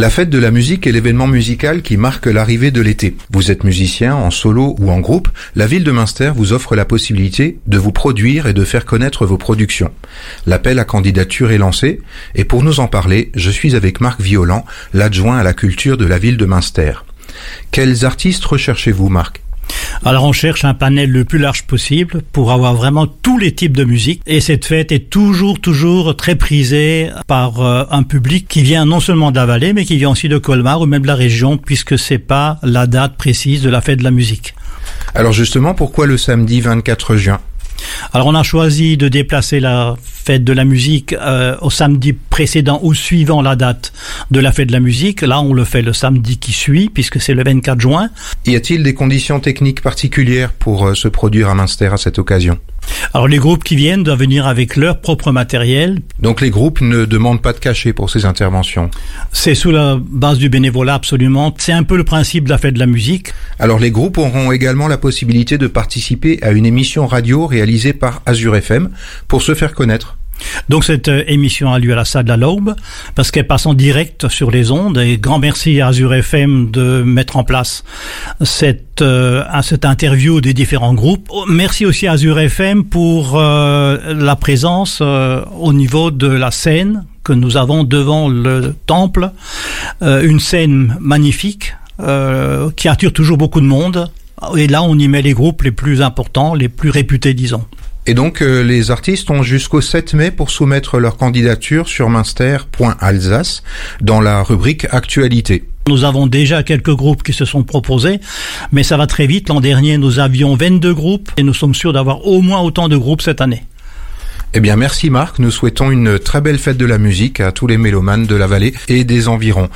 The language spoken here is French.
La fête de la musique est l'événement musical qui marque l'arrivée de l'été. Vous êtes musicien, en solo ou en groupe, la ville de Münster vous offre la possibilité de vous produire et de faire connaître vos productions. L'appel à candidature est lancé et pour nous en parler, je suis avec Marc Violant, l'adjoint à la culture de la ville de Münster. Quels artistes recherchez-vous, Marc? Alors on cherche un panel le plus large possible pour avoir vraiment tous les types de musique et cette fête est toujours toujours très prisée par euh, un public qui vient non seulement de la vallée mais qui vient aussi de Colmar ou même de la région puisque c'est pas la date précise de la fête de la musique. Alors justement, pourquoi le samedi 24 juin? Alors on a choisi de déplacer la fête de la musique euh, au samedi précédent ou suivant la date de la fête de la musique. Là, on le fait le samedi qui suit, puisque c'est le 24 juin. Y a-t-il des conditions techniques particulières pour euh, se produire à Münster à cette occasion? Alors les groupes qui viennent doivent venir avec leur propre matériel. Donc les groupes ne demandent pas de cachet pour ces interventions? C'est sous la base du bénévolat absolument. C'est un peu le principe de la fête de la musique. Alors les groupes auront également la possibilité de participer à une émission radio réalisée par Azure FM pour se faire connaître. Donc cette euh, émission a lieu à la salle de la Laube parce qu'elle passe en direct sur les ondes et grand merci à Azure FM de mettre en place cette, euh, cette interview des différents groupes. Oh, merci aussi à Azure FM pour euh, la présence au niveau de la scène que nous avons devant le temple, une scène magnifique qui attire toujours beaucoup de monde. Et là, on y met les groupes les plus importants, les plus réputés, disons. Et donc euh, les artistes ont jusqu'au 7 mai pour soumettre leur candidature sur minster.alsace dans la rubrique Actualité. Nous avons déjà quelques groupes qui se sont proposés, mais ça va très vite. L'an dernier, nous avions 22 groupes et nous sommes sûrs d'avoir au moins autant de groupes cette année. Eh bien merci Marc, nous souhaitons une très belle fête de la musique à tous les mélomanes de la vallée et des environs.